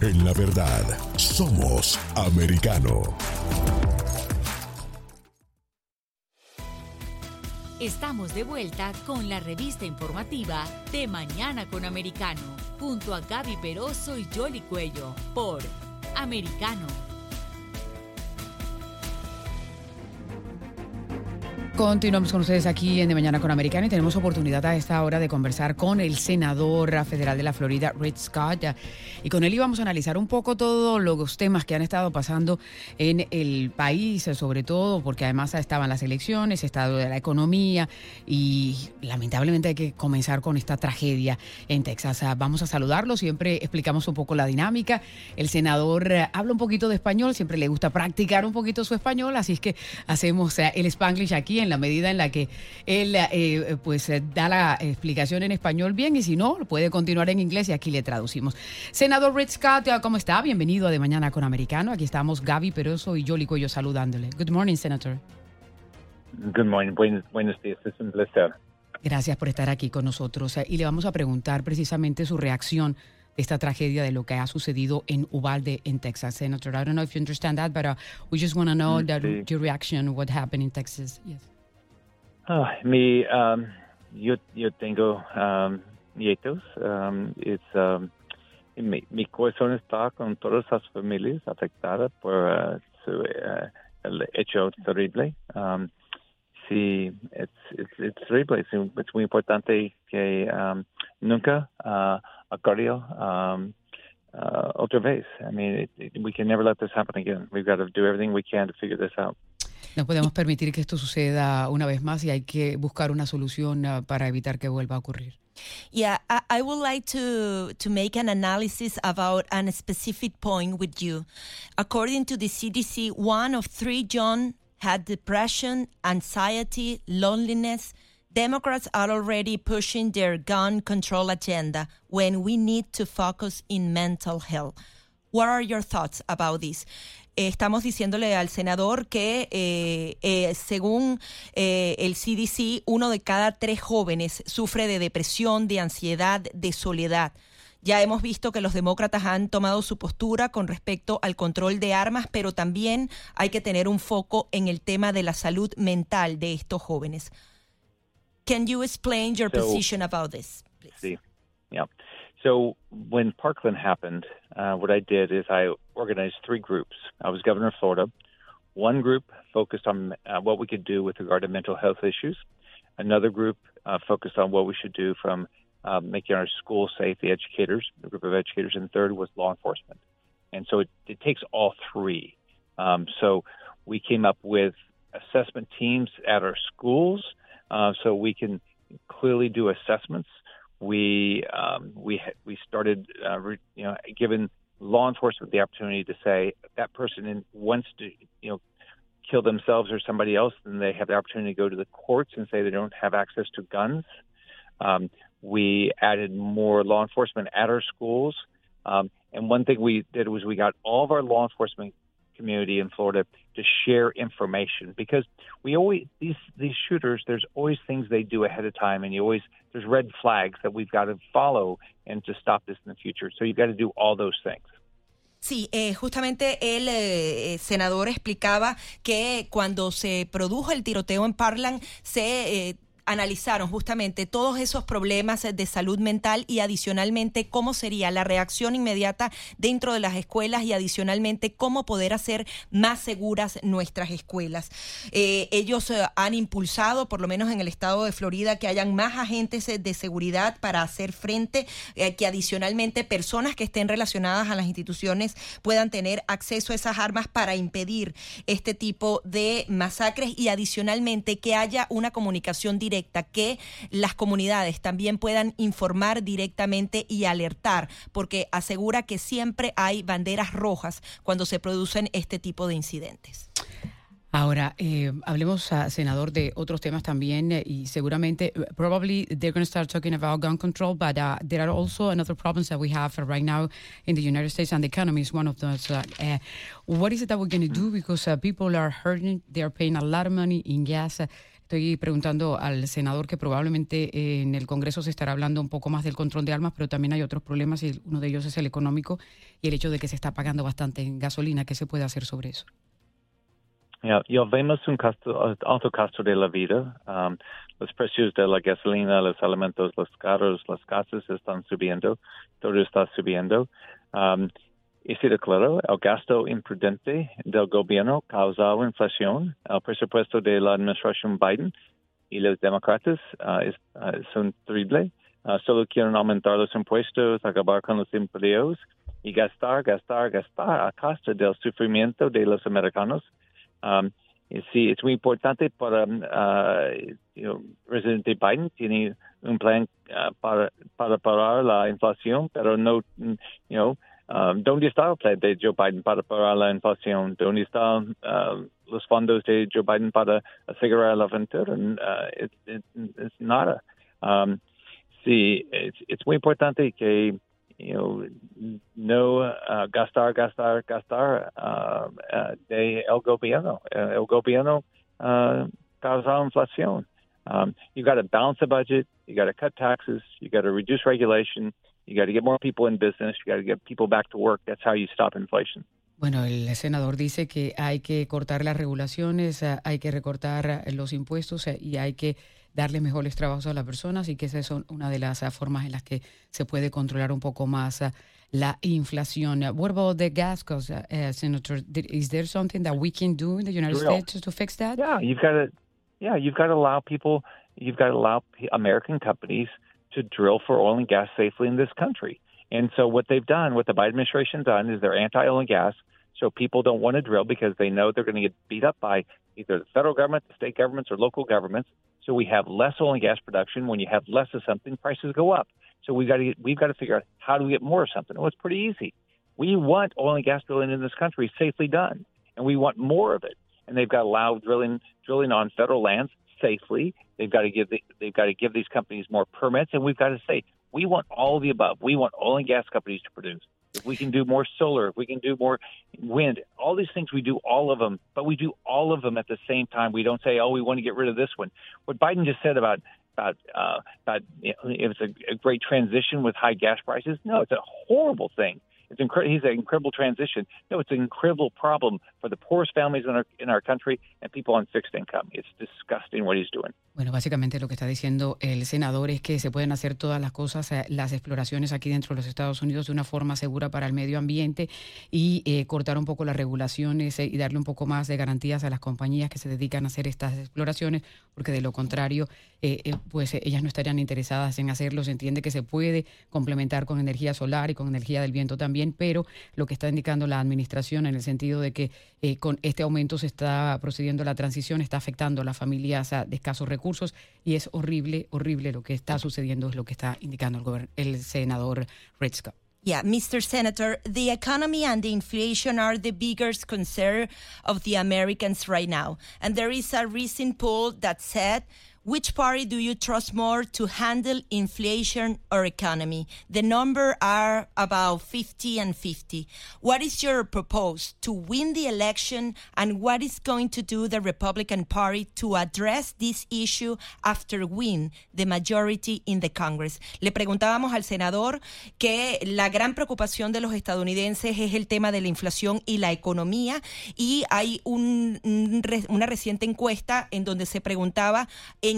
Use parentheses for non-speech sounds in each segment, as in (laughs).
En la verdad. Somos americano. Estamos de vuelta con la revista informativa de Mañana con Americano, junto a Gaby Peroso y Jolly Cuello, por Americano. Continuamos con ustedes aquí en De Mañana con Americano y tenemos oportunidad a esta hora de conversar con el senador federal de la Florida, Rick Scott. Y con él íbamos a analizar un poco todos los temas que han estado pasando en el país, sobre todo porque además estaban las elecciones, estado de la economía y lamentablemente hay que comenzar con esta tragedia en Texas. Vamos a saludarlo, siempre explicamos un poco la dinámica. El senador habla un poquito de español, siempre le gusta practicar un poquito su español, así es que hacemos el Spanglish aquí en la medida en la que él eh, pues eh, da la explicación en español bien y si no, puede continuar en inglés y aquí le traducimos. Senador Rick Scott, ¿cómo está? Bienvenido a De Mañana con Americano. Aquí estamos Gaby Peroso y Jolly Cuello saludándole. Good morning, Senator. Good morning. buenos días. Es un placer. Gracias por estar aquí con nosotros. Y le vamos a preguntar precisamente su reacción esta tragedia de lo que ha sucedido en Uvalde, en Texas. Senator, I don't know if you understand that, but uh, we just want to know mm, that, your reaction, what happened in Texas. Yes. Oh, mi, um, yo, yo tengo um, nietos. Um, it's, um, mi, mi, corazón está con todas las familias afectadas por uh, su, uh, el hecho terrible. Um, sí, es it's, it's terrible. Es, es, muy importante que um, nunca uh, ocurrió um, uh, otra vez. I mean, it, it, we can never let this happen again. We've got to do everything we can to figure this out. No podemos permitir que esto suceda una vez más y hay que buscar una solución uh, para evitar que vuelva a ocurrir. Yeah, I, I, would like to to make an analysis about a specific point with you. According to the CDC, one of three young had depression, anxiety, loneliness. Democrats are already pushing their gun control agenda when we need to focus in mental health. What are your thoughts about this? estamos diciéndole al senador que eh, eh, según eh, el CDC, uno de cada tres jóvenes sufre de depresión, de ansiedad, de soledad. Ya hemos visto que los demócratas han tomado su postura con respecto al control de armas, pero también hay que tener un foco en el tema de la salud mental de estos jóvenes. Can you explain your position about this? Sí. So when Parkland happened, uh, what I did is I organized three groups. I was governor of Florida. One group focused on uh, what we could do with regard to mental health issues. Another group uh, focused on what we should do from uh, making our schools safe, the educators, the group of educators. And the third was law enforcement. And so it, it takes all three. Um, so we came up with assessment teams at our schools uh, so we can clearly do assessments we um, we we started uh, you know giving law enforcement the opportunity to say that person wants to you know kill themselves or somebody else, then they have the opportunity to go to the courts and say they don't have access to guns. Um, we added more law enforcement at our schools. Um, and one thing we did was we got all of our law enforcement community in Florida to share information because we always these these shooters there's always things they do ahead of time and you always there's red flags that we've got to follow and to stop this in the future. So you've got to do all those things. Sí, eh, justamente el eh, senador explicaba que cuando se produjo el tiroteo en Parlan se eh, analizaron justamente todos esos problemas de salud mental y adicionalmente cómo sería la reacción inmediata dentro de las escuelas y adicionalmente cómo poder hacer más seguras nuestras escuelas. Eh, ellos eh, han impulsado, por lo menos en el estado de Florida, que hayan más agentes eh, de seguridad para hacer frente, que adicionalmente personas que estén relacionadas a las instituciones puedan tener acceso a esas armas para impedir este tipo de masacres y adicionalmente que haya una comunicación directa que las comunidades también puedan informar directamente y alertar, porque asegura que siempre hay banderas rojas cuando se producen este tipo de incidentes. Ahora, eh, hablemos, a, senador, de otros temas también eh, y seguramente, uh, probably they're going to start talking about gun control, but uh, there are also another problems that we have right now in the United States, and the economy is one of those. Uh, uh what is it that we're going to do? Because uh, people are hurting, they are paying a lot of money in gas. Estoy preguntando al senador que probablemente en el Congreso se estará hablando un poco más del control de armas, pero también hay otros problemas y uno de ellos es el económico y el hecho de que se está pagando bastante en gasolina. ¿Qué se puede hacer sobre eso? Ya, vemos un alto costo de la vida. Um, los precios de la gasolina, los alimentos, los carros, las casas están subiendo. Todo está subiendo. Um, y sido claro, el gasto imprudente del gobierno causó inflación. El presupuesto de la administración Biden y los demócratas uh, uh, son terribles. Uh, solo quieren aumentar los impuestos, acabar con los empleos y gastar, gastar, gastar a costa del sufrimiento de los americanos. Um, sí, es muy importante para uh, you presidente Biden tiene un plan para, para parar la inflación, pero no, Um, ¿Dónde está el plan de Joe Biden para parar la inflación? ¿Dónde están uh, los fondos de Joe Biden para asegurar la aventura? Uh, es nada. Um, sí, es muy importante que you know, no uh, gastar, gastar, gastar uh, uh, de el gobierno. El gobierno uh, causa inflación. Um, you got to balance the budget. You got to cut taxes. You got to reduce regulation. You got to get more people in business. You got to get people back to work. That's how you stop inflation. Bueno, el senador dice que hay que cortar las regulaciones, eh, hay que recortar los impuestos eh, y hay que darle mejores trabajos a las personas y que esa es una de las eh, formas en las que se puede controlar un poco más la inflación. What about the gas costs, uh, Senator? Is there something that we can do in the United States to fix that? Yeah, you've got to. Yeah, you've got to allow people. You've got to allow American companies to drill for oil and gas safely in this country. And so what they've done, what the Biden administration done, is they're anti-oil and gas. So people don't want to drill because they know they're going to get beat up by either the federal government, the state governments, or local governments. So we have less oil and gas production. When you have less of something, prices go up. So we've got to get, we've got to figure out how do we get more of something. Well, it's pretty easy. We want oil and gas drilling in this country safely done, and we want more of it. And they've got to allow drilling drilling on federal lands safely. They've got to give the, they've got to give these companies more permits, and we've got to say we want all the above. We want oil and gas companies to produce. If we can do more solar, if we can do more wind, all these things we do all of them, but we do all of them at the same time. We don't say, oh, we want to get rid of this one. What Biden just said about about uh, about you know, if it's a, a great transition with high gas prices, no, it's a horrible thing. It's incre- he's an incredible transition. No, it's an incredible problem for the poorest families in our in our country and people on fixed income. It's disgusting what he's doing. Bueno, básicamente lo que está diciendo el senador es que se pueden hacer todas las cosas, eh, las exploraciones aquí dentro de los Estados Unidos de una forma segura para el medio ambiente y eh, cortar un poco las regulaciones eh, y darle un poco más de garantías a las compañías que se dedican a hacer estas exploraciones, porque de lo contrario, pues ellas no estarían interesadas en hacerlo. Se entiende que se puede complementar con energía solar y con energía del viento también, pero lo que está indicando la administración en el sentido de que con este aumento se está procediendo la transición, está afectando a las familias de escasos recursos y es horrible, horrible lo que está sucediendo, es lo que está indicando el, el senador Scott. Yeah, Mr. Senator, the economy and the inflation are the biggest concern of the Americans right now. And there is a recent poll that said which party do you trust more to handle inflation or economy? The number are about 50 and 50. What is your proposal to win the election and what is going to do the Republican Party to address this issue after win the majority in the Congress? Le preguntábamos al senador que la gran preocupación de los estadounidenses es el tema de la inflación y la economía y hay un, una reciente encuesta en donde se preguntaba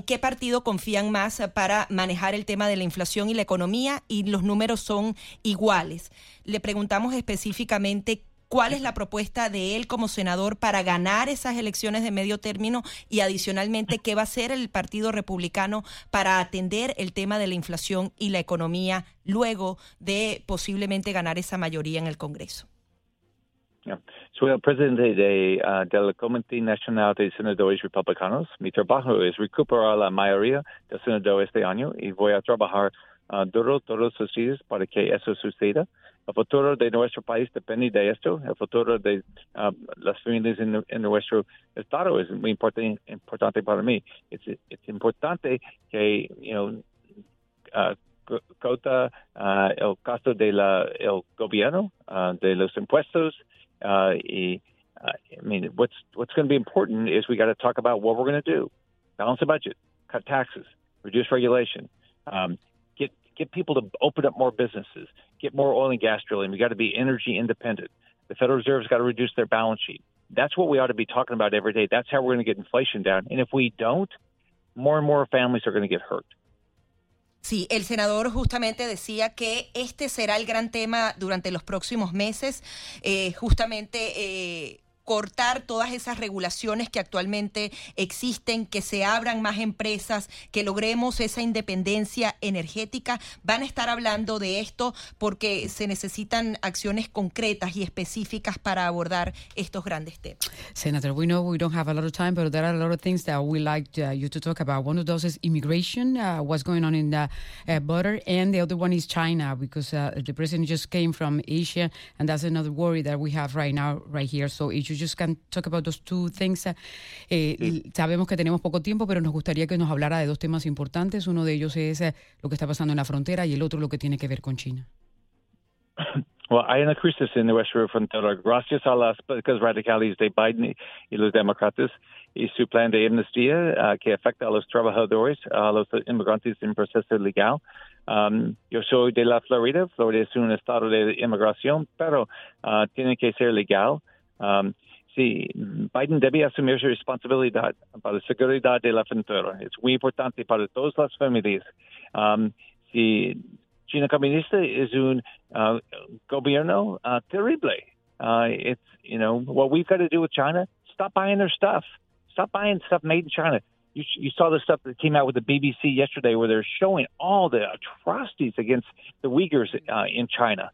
qué partido confían más para manejar el tema de la inflación y la economía y los números son iguales. Le preguntamos específicamente cuál es la propuesta de él como senador para ganar esas elecciones de medio término y adicionalmente qué va a hacer el Partido Republicano para atender el tema de la inflación y la economía luego de posiblemente ganar esa mayoría en el Congreso. Soy el presidente de, uh, del Comité Nacional de Senadores Republicanos. Mi trabajo es recuperar la mayoría de senadores este año y voy a trabajar uh, duro todos los días para que eso suceda. El futuro de nuestro país depende de esto. El futuro de uh, las familias en, en, nuestro estado es muy importante, importante para mí. Es, importante que, you know, uh, cota uh, el costo del el gobierno, uh, de los impuestos, uh, I mean, what's what's going to be important is we got to talk about what we're going to do. balance the budget, cut taxes, reduce regulation, um, get get people to open up more businesses, get more oil and gas drilling. We got to be energy independent. The Federal Reserve's got to reduce their balance sheet. That's what we ought to be talking about every day. That's how we're going to get inflation down. And if we don't, more and more families are going to get hurt. Sí, el senador justamente decía que este será el gran tema durante los próximos meses, eh, justamente eh, cortar todas esas regulaciones que actualmente existen, que se abran más empresas, que logremos esa independencia energética. Van a estar hablando de esto porque se necesitan acciones concretas y específicas para abordar estos grandes temas. Senator, we know we don't have a lot of time, but there are a lot of things that we like uh, you to talk about. One of those is immigration, uh, what's going on in the uh, border, and the other one is China, because uh, the president just came from Asia, and that's another worry that we have right now, right here. So if you just can talk about those two things. Eh, sí. Sabemos que tenemos poco tiempo, pero nos gustaría que nos hablara de dos temas importantes. Uno de ellos es eh, lo que está pasando en la frontera y el otro lo que tiene que ver con China. (laughs) Well, hay una crisis en nuestra frontera gracias a las políticas radicales de Biden y los demócratas y su plan de amnistía uh, que afecta a los trabajadores, a los inmigrantes en proceso legal. Um, yo soy de la Florida. Florida es un estado de inmigración, pero uh, tiene que ser legal. Um, sí, Biden debe asumir su responsabilidad para la seguridad de la frontera. Es muy importante para todas las familias. Um, si China comunista es un uh, gobierno uh, terrible. Uh, it's, you know, what we've got to do with China, stop buying their stuff. Stop buying stuff made in China. You, you saw the stuff that came out with the BBC yesterday where they're showing all the atrocities against the Uyghurs uh, in China.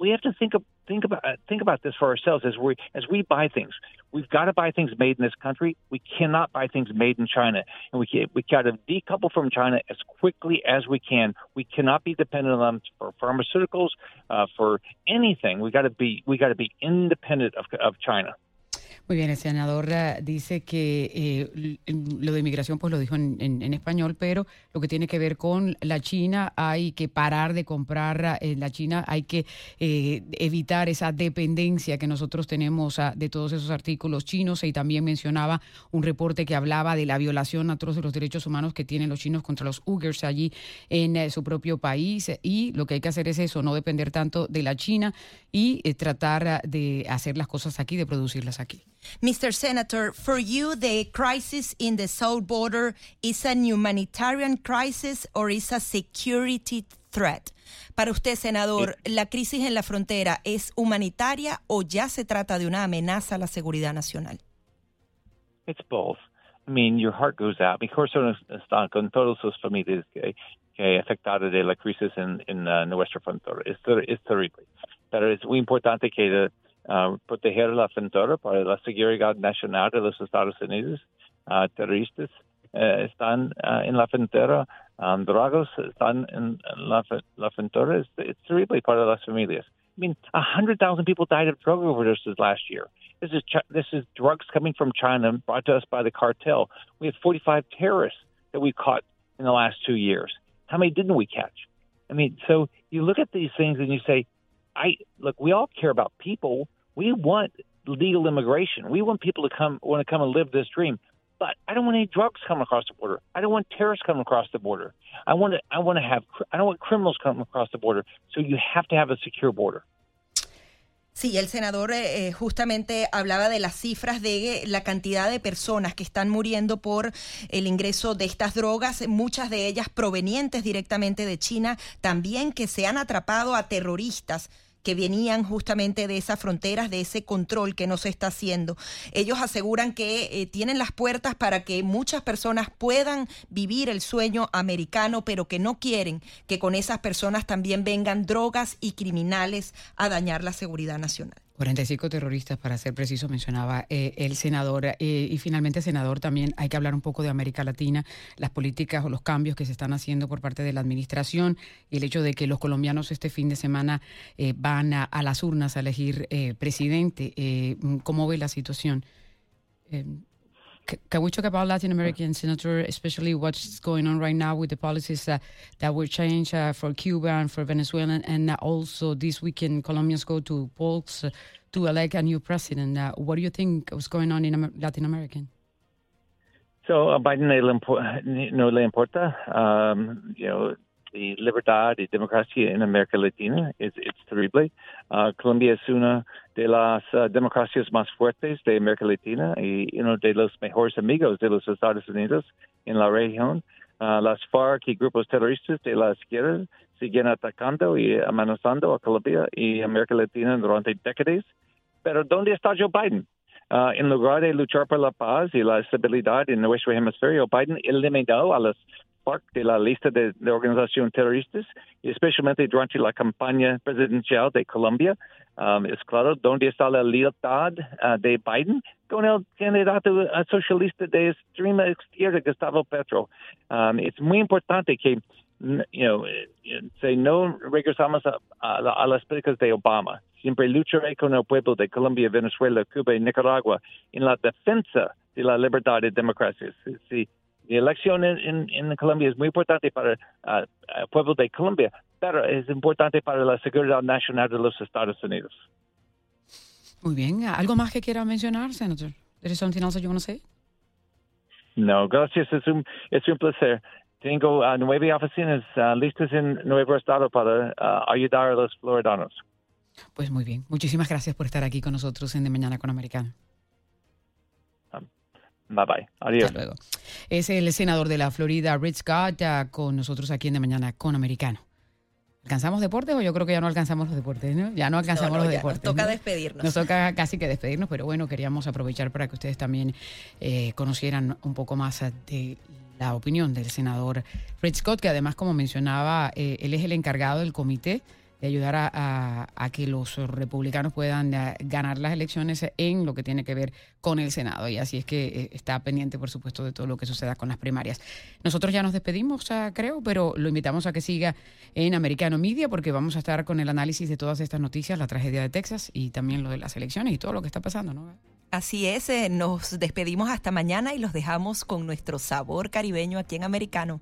We have to think of think about think about this for ourselves as we as we buy things. We've got to buy things made in this country. We cannot buy things made in China, and we can, we got to decouple from China as quickly as we can. We cannot be dependent on them for pharmaceuticals, uh, for anything. We got to be we got to be independent of of China. Muy bien, el senador uh, dice que eh, lo de inmigración pues lo dijo en, en, español, pero lo que tiene que ver con la China hay que parar de comprar en la China, hay que eh, evitar esa dependencia que nosotros tenemos uh, de todos esos artículos chinos y también mencionaba un reporte que hablaba de la violación atroz de los derechos humanos que tienen los chinos contra los Uyghurs allí en eh, su propio país y lo que hay que hacer es eso, no depender tanto de la China y eh, tratar de hacer las cosas aquí, de producirlas aquí. Mr. Senator, for you, the crisis in the south border is a humanitarian crisis or is a security threat? Para usted, senador, ¿la crisis en la frontera es humanitaria o ya se trata de una amenaza a la seguridad nacional? It's both. I mean, your heart goes out. Mi corazón está con todas sus familias que, que afectadas de la crisis en, en uh, nuestra frontera. Es, es terrible. Pero es muy importante que uh, proteger la frontera para la seguridad nacional de los Estados Unidos. Uh, terroristas uh, están en la frontera, um, drogas están en, la, la frontera. It's, it's terrible para las familias. I mean, 100,000 people died of drug overdoses last year. This is this is drugs coming from China brought to us by the cartel. We have 45 terrorists that we caught in the last two years. How many didn't we catch? I mean, so you look at these things and you say, I look, we all care about people. We want legal immigration. We want people to come want to come and live this dream. But I don't want any drugs coming across the border. I don't want terrorists coming across the border. I want to I want to have I don't want criminals coming across the border. So you have to have a secure border. Sí, el senador eh, justamente hablaba de las cifras de la cantidad de personas que están muriendo por el ingreso de estas drogas, muchas de ellas provenientes directamente de China, también que se han atrapado a terroristas que venían justamente de esas fronteras, de ese control que no se está haciendo. Ellos aseguran que eh, tienen las puertas para que muchas personas puedan vivir el sueño americano, pero que no quieren que con esas personas también vengan drogas y criminales a dañar la seguridad nacional. 45 terroristas, para ser preciso, mencionaba eh, el senador. Eh, y finalmente, senador, también hay que hablar un poco de América Latina, las políticas o los cambios que se están haciendo por parte de la administración y el hecho de que los colombianos este fin de semana eh, van a, a, las urnas a elegir presidente. ¿Cómo ve la situación? Can we talk about Latin American senator, especially what's going on right now with the policies uh, that will change uh, for Cuba and for Venezuela, and also this weekend Colombians go to polls uh, to elect a new president. what do you think was going on in Latin America? So a Biden no le importa, um, you know, the libertad y democracia en América Latina. Es it's terrible. Uh, Colombia es una de las uh, democracias más fuertes de América Latina y uno de los mejores amigos de los Estados Unidos en la región. Uh, las FARC y grupos terroristas de la izquierda siguen atacando y amenazando a Colombia y América Latina durante décadas. Pero ¿dónde está Joe Biden? Uh, en lugar de luchar por la paz y la estabilidad en nuestro hemisferio, Biden eliminó a las FARC de la lista de, de organizaciones terroristas, y especialmente durante la campaña presidencial de Colombia. Um, es claro dónde está la lealtad uh, de Biden con el candidato uh, socialista de extrema izquierda, Gustavo Petro. Um, es muy importante que you know, eh, no regresamos a, a, las políticas de Obama. Siempre lucharé con el pueblo de Colombia, Venezuela, Cuba y Nicaragua en la defensa de la libertad y democracia. Sí, la elección en, en, Colombia es muy importante para uh, el pueblo de Colombia, pero es importante para la seguridad nacional de los Estados Unidos. Muy bien. ¿Algo más que quiera mencionar, senador? ¿There something else you want to say? No, gracias. Es un, es un placer. Tengo uh, nueve oficinas uh, listas en Nuevo Estado para uh, ayudar a los floridanos. Pues muy bien. Muchísimas gracias por estar aquí con nosotros en De Mañana con Americano. Bye bye. Adiós. Hasta luego. Es el senador de la Florida, Rich Scott, ya con nosotros aquí en De Mañana con Americano. ¿Alcanzamos deportes o yo creo que ya no alcanzamos los deportes? ¿no? Ya no alcanzamos los deportes. Nos toca despedirnos. Nos toca casi que despedirnos, pero bueno, queríamos aprovechar para que ustedes también eh, conocieran un poco más de la opinión del senador Rich Scott, que además, como mencionaba, eh, él es el encargado del comité de ayudar a, que los republicanos puedan eh, ganar las elecciones en lo que tiene que ver con el Senado. Y así es que eh, está pendiente, por supuesto, de todo lo que suceda con las primarias. Nosotros ya nos despedimos, creo, pero lo invitamos a que siga en Americano Media porque vamos a estar con el análisis de todas estas noticias, la tragedia de Texas y también lo de las elecciones y todo lo que está pasando. Así es, eh, nos despedimos hasta mañana y los dejamos con nuestro sabor caribeño aquí en Americano.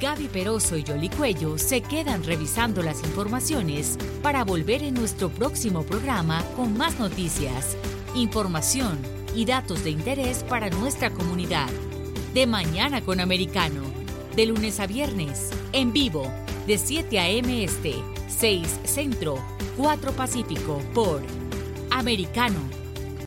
Gaby Peroso y Yoli Cuello se quedan revisando las informaciones para volver en nuestro próximo programa con más noticias, información y datos de interés para nuestra comunidad. De mañana con Americano, de lunes a viernes, en vivo, de 7 a.m. Este, 6 Centro, 4 Pacífico, por Americano